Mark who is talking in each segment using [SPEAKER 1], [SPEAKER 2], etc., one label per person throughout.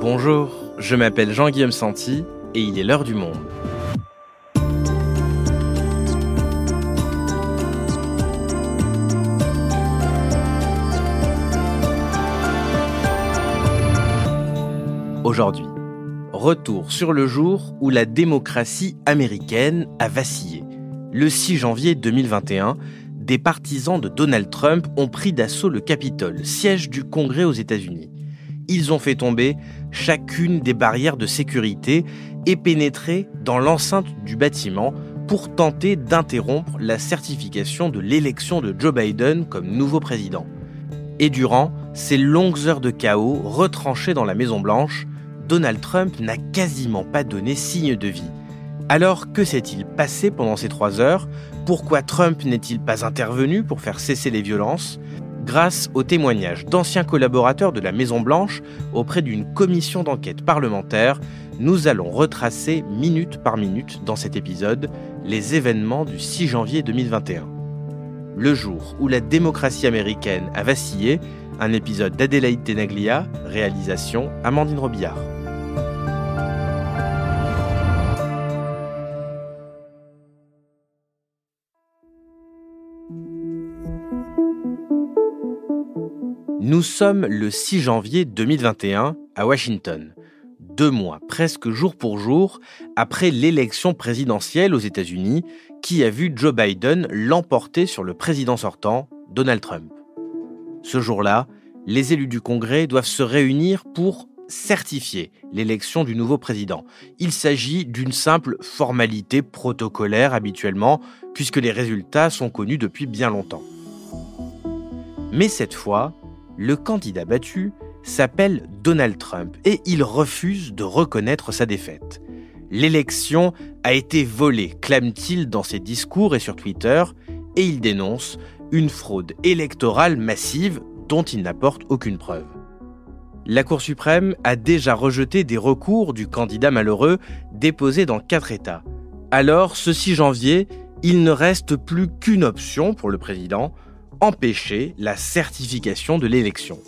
[SPEAKER 1] Bonjour, je m'appelle Jean-Guillaume Santi et il est l'heure du monde. Aujourd'hui, retour sur le jour où la démocratie américaine a vacillé. Le 6 janvier 2021, des partisans de Donald Trump ont pris d'assaut le Capitole, siège du Congrès aux États-Unis. Ils ont fait tomber chacune des barrières de sécurité et pénétré dans l'enceinte du bâtiment pour tenter d'interrompre la certification de l'élection de Joe Biden comme nouveau président. Et durant ces longues heures de chaos retranchées dans la Maison Blanche, Donald Trump n'a quasiment pas donné signe de vie. Alors que s'est-il passé pendant ces trois heures? Pourquoi Trump n'est-il pas intervenu pour faire cesser les violences? Grâce aux témoignages d'anciens collaborateurs de la Maison-Blanche auprès d'une commission d'enquête parlementaire, nous allons retracer minute par minute dans cet épisode les événements du 6 janvier 2021. Le jour où la démocratie américaine a vacillé, un épisode d'Adélaïde Tenaglia, réalisation Amandine Robillard. Nous sommes le 6 janvier 2021 à Washington, deux mois presque jour pour jour après l'élection présidentielle aux États-Unis qui a vu Joe Biden l'emporter sur le président sortant, Donald Trump. Ce jour-là, les élus du Congrès doivent se réunir pour certifier l'élection du nouveau président. Il s'agit d'une simple formalité protocolaire habituellement, puisque les résultats sont connus depuis bien longtemps. Mais cette fois, le candidat battu s'appelle Donald Trump et il refuse de reconnaître sa défaite. L'élection a été volée, clame-t-il dans ses discours et sur Twitter, et il dénonce une fraude électorale massive dont il n'apporte aucune preuve. La Cour suprême a déjà rejeté des recours du candidat malheureux déposés dans quatre États. Alors, ce 6 janvier, il ne reste plus qu'une option pour le président, empêcher la certification de l'élection.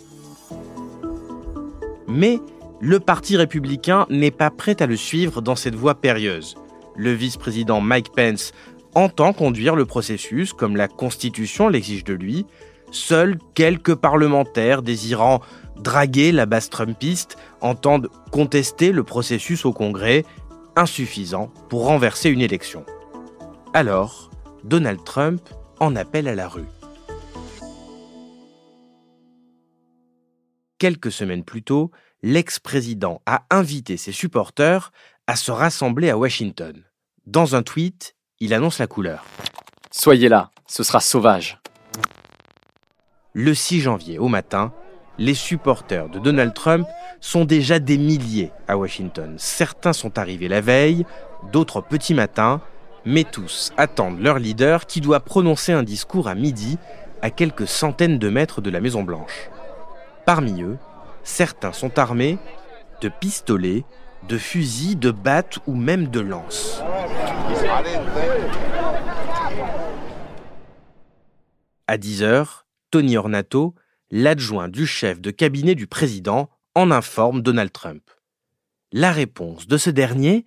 [SPEAKER 1] Mais le Parti républicain n'est pas prêt à le suivre dans cette voie périlleuse. Le vice-président Mike Pence entend conduire le processus comme la Constitution l'exige de lui. Seuls quelques parlementaires désirant draguer la base trumpiste entendent contester le processus au Congrès, insuffisant pour renverser une élection. Alors, Donald Trump en appelle à la rue. Quelques semaines plus tôt, l'ex-président a invité ses supporters à se rassembler à Washington. Dans un tweet, il annonce la couleur.
[SPEAKER 2] Soyez là, ce sera sauvage.
[SPEAKER 1] Le 6 janvier au matin, les supporters de Donald Trump sont déjà des milliers à Washington. Certains sont arrivés la veille, d'autres petit matin, mais tous attendent leur leader qui doit prononcer un discours à midi à quelques centaines de mètres de la Maison Blanche. Parmi eux, certains sont armés de pistolets, de fusils, de battes ou même de lances. À 10 heures, Tony Ornato, l'adjoint du chef de cabinet du président, en informe Donald Trump. La réponse de ce dernier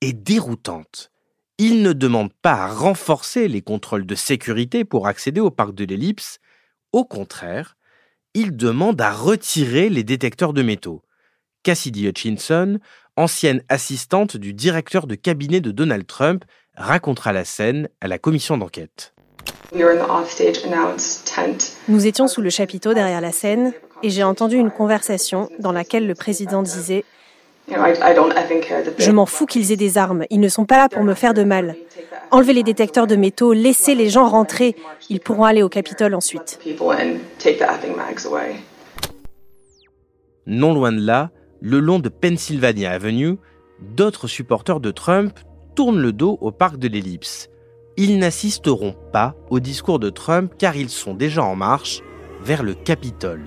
[SPEAKER 1] est déroutante. Il ne demande pas à renforcer les contrôles de sécurité pour accéder au parc de l'Ellipse. Au contraire, il demande à retirer les détecteurs de métaux. Cassidy Hutchinson, ancienne assistante du directeur de cabinet de Donald Trump, racontera la scène à la commission d'enquête.
[SPEAKER 3] Nous étions sous le chapiteau derrière la scène et j'ai entendu une conversation dans laquelle le président disait Je m'en fous qu'ils aient des armes, ils ne sont pas là pour me faire de mal. Enlevez les détecteurs de métaux, laissez les gens rentrer, ils pourront aller au Capitole ensuite.
[SPEAKER 1] Non loin de là, le long de Pennsylvania Avenue, d'autres supporters de Trump tournent le dos au parc de l'Ellipse. Ils n'assisteront pas au discours de Trump car ils sont déjà en marche vers le Capitole.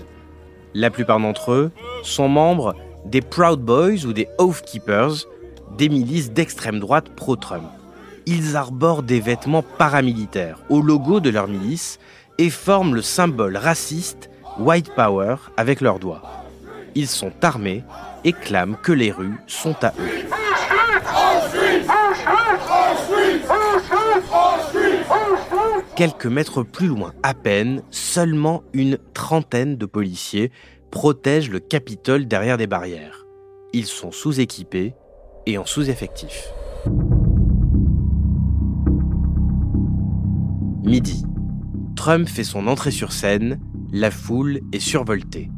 [SPEAKER 1] La plupart d'entre eux sont membres des Proud Boys ou des Oath Keepers, des milices d'extrême droite pro-Trump. Ils arborent des vêtements paramilitaires au logo de leur milice et forment le symbole raciste White Power avec leurs doigts. Ils sont armés et clament que les rues sont à eux. Quelques mètres plus loin à peine, seulement une trentaine de policiers protègent le Capitole derrière des barrières. Ils sont sous-équipés et en sous-effectif. Midi. Trump fait son entrée sur scène, la foule est survoltée.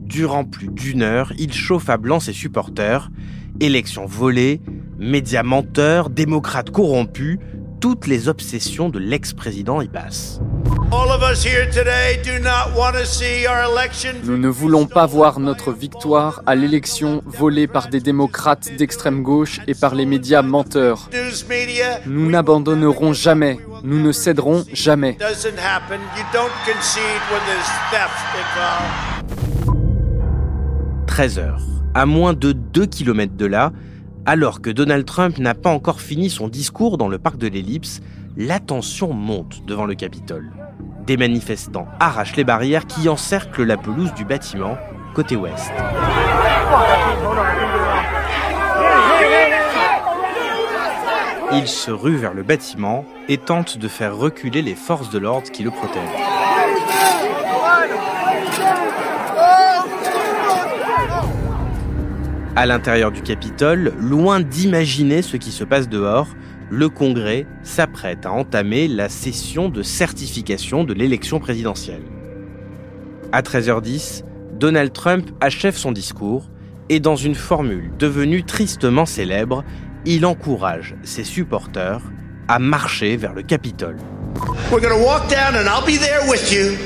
[SPEAKER 1] Durant plus d'une heure, il chauffe à blanc ses supporters. Élections volées, médias menteurs, démocrates corrompus, toutes les obsessions de l'ex-président y passent.
[SPEAKER 2] Nous ne voulons pas voir notre victoire à l'élection volée par des démocrates d'extrême gauche et par les médias menteurs. Nous n'abandonnerons jamais, nous ne céderons jamais.
[SPEAKER 1] 13 heures. À moins de 2 km de là, alors que Donald Trump n'a pas encore fini son discours dans le parc de l'Ellipse, la tension monte devant le Capitole. Des manifestants arrachent les barrières qui encerclent la pelouse du bâtiment côté ouest. Ils se ruent vers le bâtiment et tentent de faire reculer les forces de l'ordre qui le protègent. À l'intérieur du Capitole, loin d'imaginer ce qui se passe dehors, le Congrès s'apprête à entamer la session de certification de l'élection présidentielle. À 13h10, Donald Trump achève son discours et dans une formule devenue tristement célèbre, il encourage ses supporters à marcher vers le Capitole. We're gonna walk down and I'll be there with you.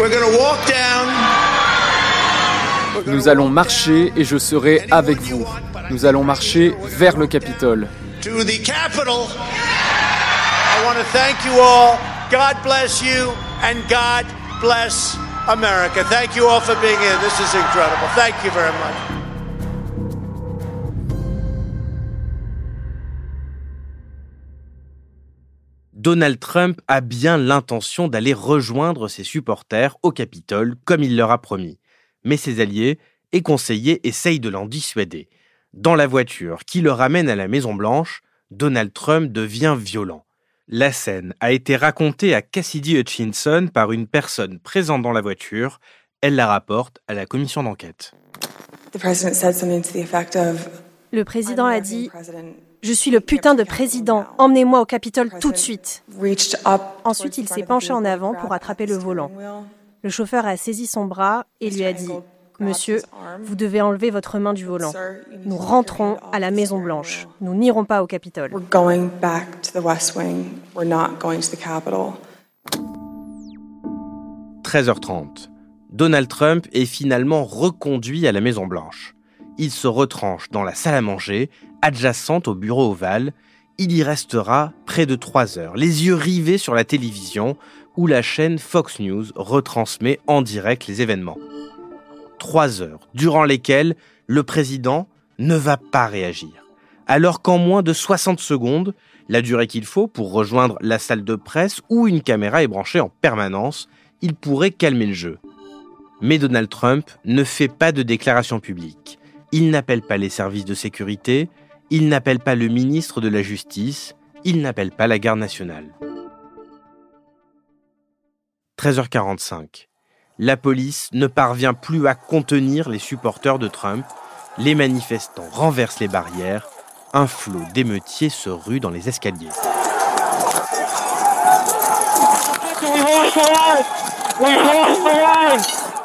[SPEAKER 2] We're gonna walk down nous allons marcher et je serai avec vous. Nous allons marcher vers le Capitole.
[SPEAKER 1] Donald Trump a bien l'intention d'aller rejoindre ses supporters au Capitole comme il leur a promis mais ses alliés et conseillers essayent de l'en dissuader. Dans la voiture qui le ramène à la Maison-Blanche, Donald Trump devient violent. La scène a été racontée à Cassidy Hutchinson par une personne présente dans la voiture. Elle la rapporte à la commission d'enquête.
[SPEAKER 3] Le président a dit Je suis le putain de président, emmenez-moi au Capitole tout de suite. Ensuite, il s'est penché en avant pour attraper le volant. Le chauffeur a saisi son bras et lui a dit Monsieur, vous devez enlever votre main du volant. Nous rentrons à la Maison Blanche. Nous n'irons pas au Capitole.
[SPEAKER 1] 13h30. Donald Trump est finalement reconduit à la Maison Blanche. Il se retranche dans la salle à manger, adjacente au bureau ovale. Il y restera près de trois heures, les yeux rivés sur la télévision, où la chaîne Fox News retransmet en direct les événements. Trois heures durant lesquelles le président ne va pas réagir. Alors qu'en moins de 60 secondes, la durée qu'il faut pour rejoindre la salle de presse où une caméra est branchée en permanence, il pourrait calmer le jeu. Mais Donald Trump ne fait pas de déclaration publique. Il n'appelle pas les services de sécurité, il n'appelle pas le ministre de la Justice, il n'appelle pas la garde nationale. 13h45. La police ne parvient plus à contenir les supporters de Trump. Les manifestants renversent les barrières. Un flot d'émeutiers se rue dans les escaliers.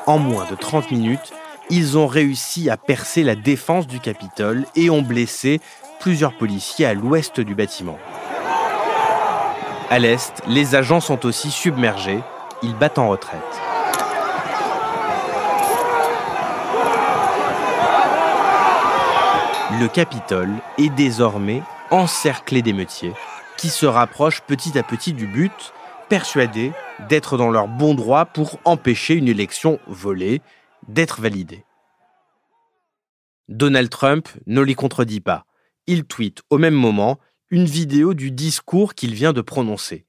[SPEAKER 1] En moins de 30 minutes, ils ont réussi à percer la défense du Capitole et ont blessé plusieurs policiers à l'ouest du bâtiment. À l'est, les agents sont aussi submergés ils battent en retraite. Le Capitole est désormais encerclé d'émeutiers qui se rapprochent petit à petit du but, persuadés d'être dans leur bon droit pour empêcher une élection volée d'être validée. Donald Trump ne les contredit pas. Il tweet au même moment une vidéo du discours qu'il vient de prononcer.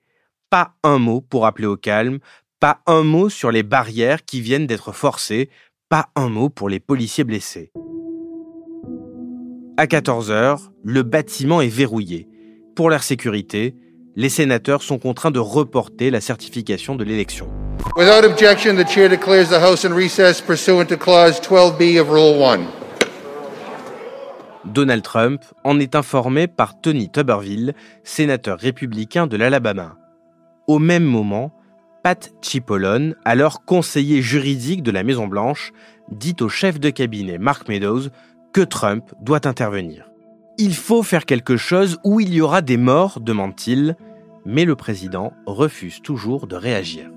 [SPEAKER 1] Pas un mot pour appeler au calme, pas un mot sur les barrières qui viennent d'être forcées, pas un mot pour les policiers blessés. À 14h, le bâtiment est verrouillé. Pour leur sécurité, les sénateurs sont contraints de reporter la certification de l'élection. Without objection, the chair declares the House in recess pursuant to clause 12B of Rule 1. Donald Trump en est informé par Tony Tuberville, sénateur républicain de l'Alabama. Au même moment, Pat Cipollone, alors conseiller juridique de la Maison-Blanche, dit au chef de cabinet Mark Meadows que Trump doit intervenir. Il faut faire quelque chose ou il y aura des morts, demande-t-il, mais le président refuse toujours de réagir.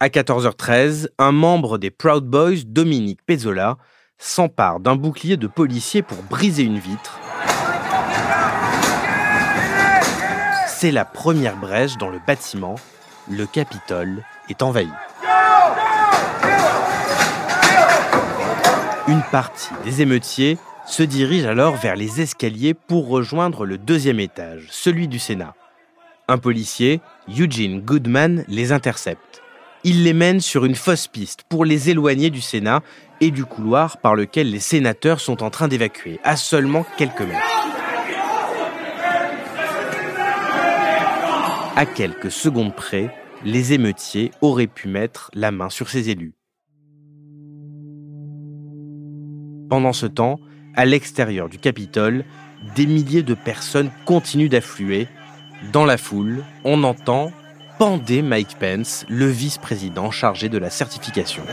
[SPEAKER 1] À 14h13, un membre des Proud Boys, Dominique Pezzola, s'empare d'un bouclier de policier pour briser une vitre. C'est la première brèche dans le bâtiment. Le Capitole est envahi. Une partie des émeutiers se dirige alors vers les escaliers pour rejoindre le deuxième étage, celui du Sénat. Un policier, Eugene Goodman, les intercepte il les mène sur une fausse piste pour les éloigner du Sénat et du couloir par lequel les sénateurs sont en train d'évacuer, à seulement quelques mètres. À quelques secondes près, les émeutiers auraient pu mettre la main sur ces élus. Pendant ce temps, à l'extérieur du Capitole, des milliers de personnes continuent d'affluer. Dans la foule, on entend pendait Mike Pence, le vice-président chargé de la certification. «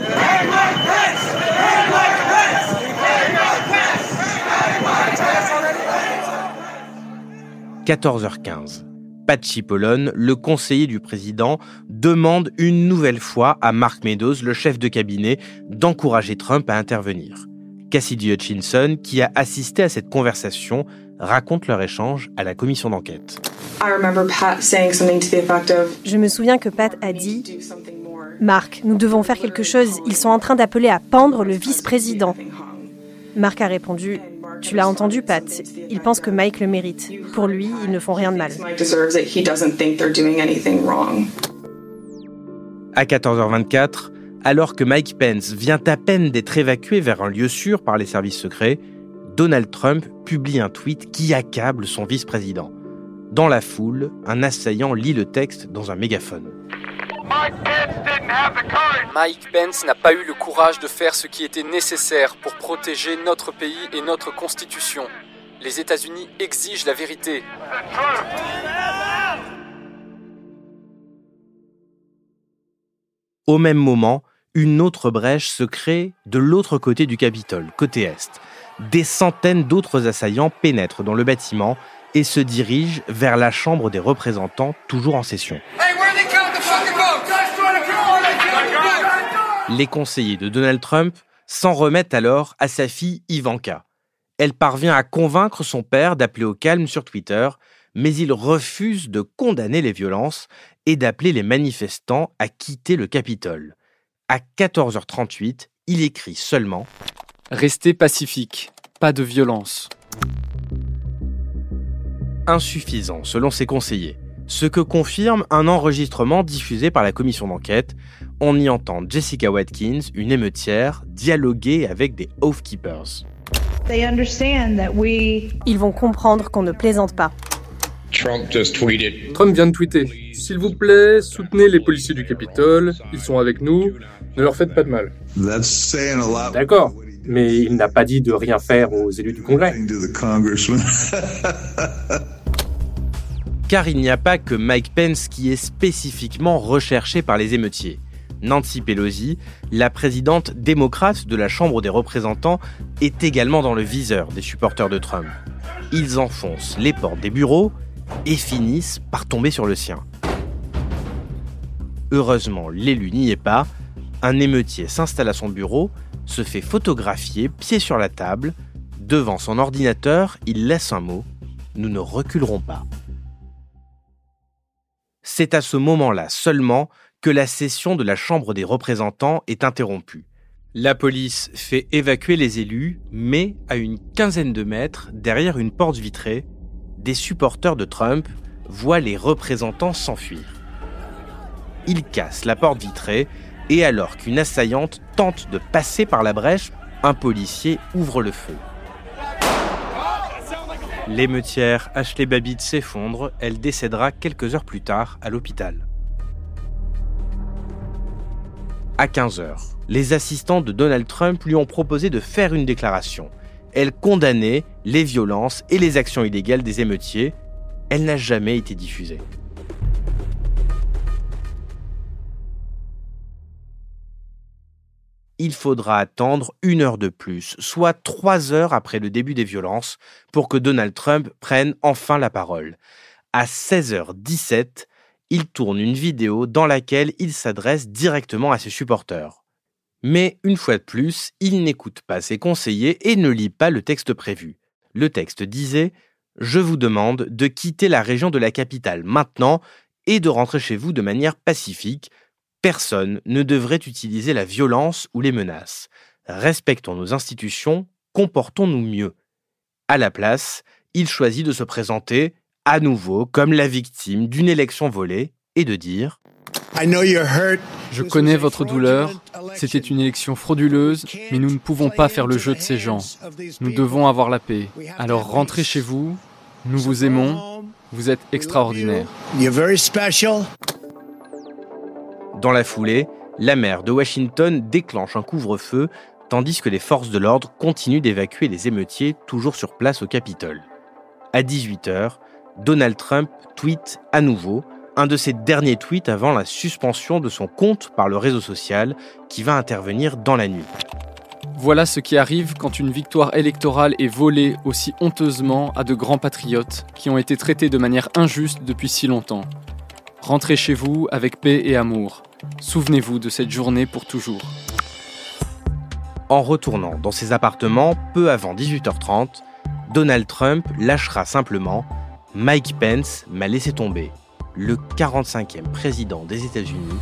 [SPEAKER 1] 14h15. Pat Cipollone, le conseiller du président, demande une nouvelle fois à Mark Meadows, le chef de cabinet, d'encourager Trump à intervenir. Cassidy Hutchinson, qui a assisté à cette conversation, raconte leur échange à la commission d'enquête.
[SPEAKER 3] Je me souviens que Pat a dit Marc, nous devons faire quelque chose. Ils sont en train d'appeler à pendre le vice-président. Marc a répondu Tu l'as entendu, Pat. Il pense que Mike le mérite. Pour lui, ils ne font rien de mal.
[SPEAKER 1] À 14h24, alors que Mike Pence vient à peine d'être évacué vers un lieu sûr par les services secrets, Donald Trump publie un tweet qui accable son vice-président. Dans la foule, un assaillant lit le texte dans un mégaphone.
[SPEAKER 2] Mike Pence n'a pas eu le courage de faire ce qui était nécessaire pour protéger notre pays et notre Constitution. Les États-Unis exigent la vérité.
[SPEAKER 1] Au même moment, une autre brèche se crée de l'autre côté du Capitole, côté Est. Des centaines d'autres assaillants pénètrent dans le bâtiment et se dirigent vers la Chambre des représentants, toujours en session. Les conseillers de Donald Trump s'en remettent alors à sa fille Ivanka. Elle parvient à convaincre son père d'appeler au calme sur Twitter, mais il refuse de condamner les violences et d'appeler les manifestants à quitter le Capitole à 14h38, il écrit seulement
[SPEAKER 2] Restez pacifique, pas de violence.
[SPEAKER 1] Insuffisant selon ses conseillers, ce que confirme un enregistrement diffusé par la commission d'enquête. On y entend Jessica Watkins, une émeutière, dialoguer avec des Oathkeepers.
[SPEAKER 3] Ils vont comprendre qu'on ne plaisante pas.
[SPEAKER 4] Trump vient de tweeter. S'il vous plaît, soutenez les policiers du Capitole. Ils sont avec nous. Ne leur faites pas de mal.
[SPEAKER 5] D'accord, mais il n'a pas dit de rien faire aux élus du Congrès.
[SPEAKER 1] Car il n'y a pas que Mike Pence qui est spécifiquement recherché par les émeutiers. Nancy Pelosi, la présidente démocrate de la Chambre des représentants, est également dans le viseur des supporters de Trump. Ils enfoncent les portes des bureaux et finissent par tomber sur le sien. Heureusement, l'élu n'y est pas. Un émeutier s'installe à son bureau, se fait photographier, pied sur la table. Devant son ordinateur, il laisse un mot Nous ne reculerons pas. C'est à ce moment-là seulement que la session de la Chambre des représentants est interrompue. La police fait évacuer les élus, mais à une quinzaine de mètres, derrière une porte vitrée, des supporters de Trump voient les représentants s'enfuir. il casse la porte vitrée et alors qu'une assaillante tente de passer par la brèche, un policier ouvre le feu. L'émeutière Ashley Babbitt s'effondre, elle décédera quelques heures plus tard à l'hôpital. À 15h, les assistants de Donald Trump lui ont proposé de faire une déclaration. Elle condamnait les violences et les actions illégales des émeutiers. Elle n'a jamais été diffusée. Il faudra attendre une heure de plus, soit trois heures après le début des violences, pour que Donald Trump prenne enfin la parole. À 16h17, il tourne une vidéo dans laquelle il s'adresse directement à ses supporters. Mais une fois de plus, il n'écoute pas ses conseillers et ne lit pas le texte prévu. Le texte disait Je vous demande de quitter la région de la capitale maintenant et de rentrer chez vous de manière pacifique, Personne ne devrait utiliser la violence ou les menaces. Respectons nos institutions, comportons-nous mieux. À la place, il choisit de se présenter à nouveau comme la victime d'une élection volée et de dire
[SPEAKER 2] Je connais votre douleur, c'était une élection frauduleuse, mais nous ne pouvons pas faire le jeu de ces gens. Nous devons avoir la paix. Alors rentrez chez vous, nous vous aimons, vous êtes extraordinaire.
[SPEAKER 1] Dans la foulée, la maire de Washington déclenche un couvre-feu tandis que les forces de l'ordre continuent d'évacuer les émeutiers toujours sur place au Capitole. À 18h, Donald Trump tweet à nouveau un de ses derniers tweets avant la suspension de son compte par le réseau social qui va intervenir dans la nuit.
[SPEAKER 2] Voilà ce qui arrive quand une victoire électorale est volée aussi honteusement à de grands patriotes qui ont été traités de manière injuste depuis si longtemps. Rentrez chez vous avec paix et amour. Souvenez-vous de cette journée pour toujours.
[SPEAKER 1] En retournant dans ses appartements peu avant 18h30, Donald Trump lâchera simplement Mike Pence m'a laissé tomber. Le 45e président des États-Unis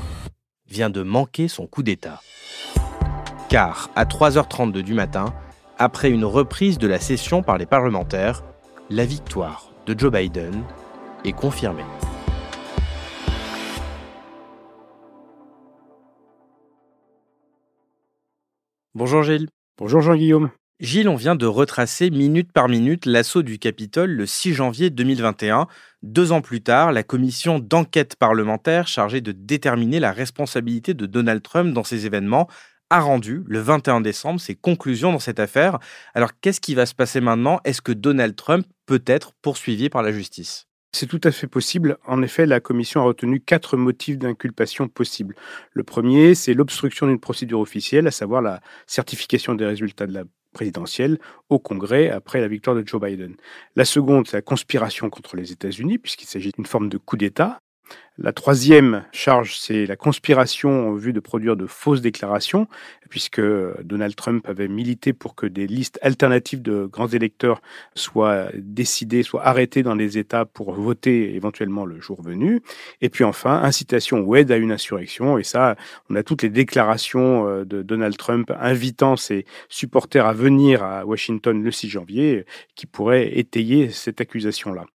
[SPEAKER 1] vient de manquer son coup d'État. Car à 3h32 du matin, après une reprise de la session par les parlementaires, la victoire de Joe Biden est confirmée. Bonjour Gilles.
[SPEAKER 6] Bonjour Jean-Guillaume.
[SPEAKER 1] Gilles, on vient de retracer minute par minute l'assaut du Capitole le 6 janvier 2021. Deux ans plus tard, la commission d'enquête parlementaire chargée de déterminer la responsabilité de Donald Trump dans ces événements a rendu le 21 décembre ses conclusions dans cette affaire. Alors qu'est-ce qui va se passer maintenant? Est-ce que Donald Trump peut être poursuivi par la justice?
[SPEAKER 6] C'est tout à fait possible. En effet, la commission a retenu quatre motifs d'inculpation possibles. Le premier, c'est l'obstruction d'une procédure officielle, à savoir la certification des résultats de la présidentielle au Congrès après la victoire de Joe Biden. La seconde, c'est la conspiration contre les États-Unis, puisqu'il s'agit d'une forme de coup d'État. La troisième charge, c'est la conspiration en vue de produire de fausses déclarations, puisque Donald Trump avait milité pour que des listes alternatives de grands électeurs soient décidées, soient arrêtées dans les États pour voter éventuellement le jour venu. Et puis enfin, incitation ou aide à une insurrection. Et ça, on a toutes les déclarations euh, de Donald Trump invitant ses supporters à venir à Washington le 6 janvier qui pourraient étayer cette accusation-là.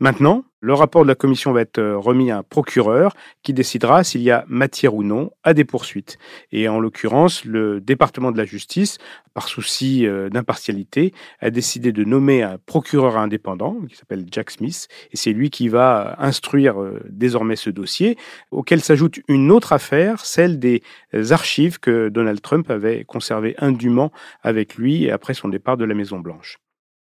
[SPEAKER 6] Maintenant, le rapport de la commission va être euh, remis à un procureur qui décidera s'il y a matière ou non à des poursuites. Et en l'occurrence, le département de la justice, par souci euh, d'impartialité, a décidé de nommer un procureur indépendant qui s'appelle Jack Smith. Et c'est lui qui va instruire euh, désormais ce dossier, auquel s'ajoute une autre affaire, celle des archives que Donald Trump avait conservées indûment avec lui après son départ de la Maison-Blanche.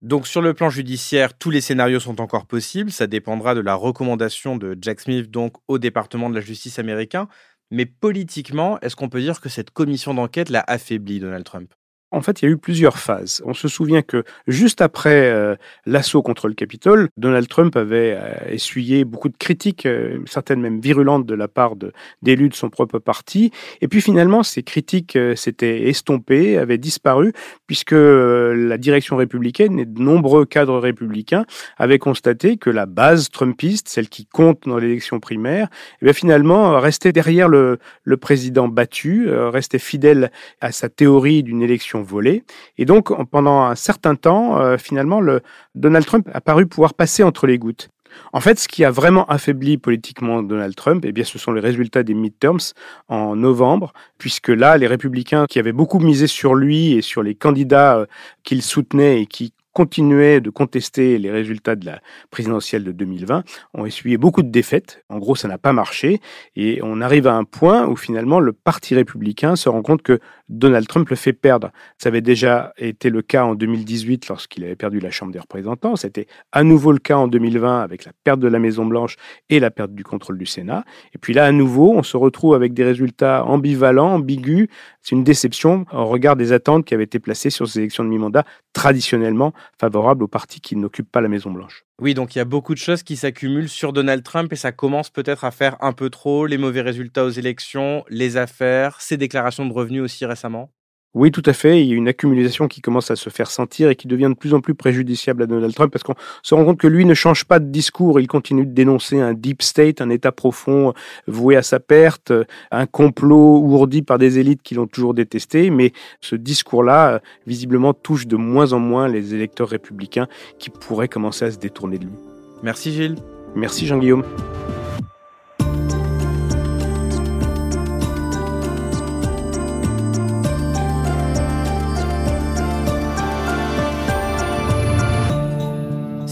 [SPEAKER 1] Donc sur le plan judiciaire, tous les scénarios sont encore possibles. Ça dépendra de la recommandation de Jack Smith donc au département de la justice américain. Mais politiquement, est-ce qu'on peut dire que cette commission d'enquête l'a affaibli, Donald Trump?
[SPEAKER 6] En fait, il y a eu plusieurs phases. On se souvient que juste après euh, l'assaut contre le Capitole, Donald Trump avait euh, essuyé beaucoup de critiques, euh, certaines même virulentes de la part d'élus de, son propre parti. Et puis finalement, ces critiques s'étaient estompées, avaient disparu, puisque la direction républicaine et de nombreux cadres républicains avaient constaté que la base trumpiste, celle qui compte dans l'élection primaire, eh finalement restait derrière le, le président battu, restait fidèle à sa théorie d'une élection volé Et donc, pendant un certain temps, euh, finalement, le, Donald Trump a paru pouvoir passer entre les gouttes. En fait, ce qui a vraiment affaibli politiquement Donald Trump, eh bien, ce sont les résultats des midterms en novembre, puisque là, les républicains qui avaient beaucoup misé sur lui et sur les candidats euh, qu'il soutenait et qui continuaient de contester les résultats de la présidentielle de 2020 ont essuyé beaucoup de défaites. En gros, ça n'a pas marché. Et on arrive à un point où finalement le Parti républicain se rend compte que Donald Trump le fait perdre. Ça avait déjà été le cas en 2018 lorsqu'il avait perdu la Chambre des représentants. C'était à nouveau le cas en 2020 avec la perte de la Maison-Blanche et la perte du contrôle du Sénat. Et puis là, à nouveau, on se retrouve avec des résultats ambivalents, ambigus. C'est une déception au regard des attentes qui avaient été placées sur ces élections de mi-mandat traditionnellement favorable au parti qui n'occupe pas la Maison-Blanche.
[SPEAKER 1] Oui, donc il y a beaucoup de choses qui s'accumulent sur Donald Trump et ça commence peut-être à faire un peu trop, les mauvais résultats aux élections, les affaires, ses déclarations de revenus aussi récemment.
[SPEAKER 6] Oui, tout à fait. Il y a une accumulation qui commence à se faire sentir et qui devient de plus en plus préjudiciable à Donald Trump parce qu'on se rend compte que lui ne change pas de discours. Il continue de dénoncer un deep state, un état profond voué à sa perte, un complot ourdi par des élites qui l'ont toujours détesté. Mais ce discours-là, visiblement, touche de moins en moins les électeurs républicains qui pourraient commencer à se détourner de lui.
[SPEAKER 1] Merci Gilles.
[SPEAKER 6] Merci Jean-Guillaume.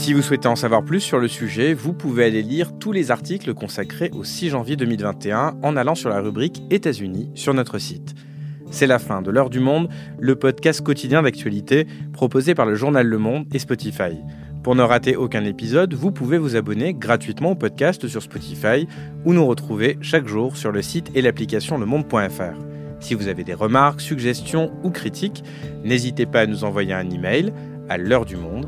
[SPEAKER 1] Si vous souhaitez en savoir plus sur le sujet, vous pouvez aller lire tous les articles consacrés au 6 janvier 2021 en allant sur la rubrique États-Unis sur notre site. C'est la fin de L'heure du monde, le podcast quotidien d'actualité proposé par le journal Le Monde et Spotify. Pour ne rater aucun épisode, vous pouvez vous abonner gratuitement au podcast sur Spotify ou nous retrouver chaque jour sur le site et l'application lemonde.fr. Si vous avez des remarques, suggestions ou critiques, n'hésitez pas à nous envoyer un email à l'heure du monde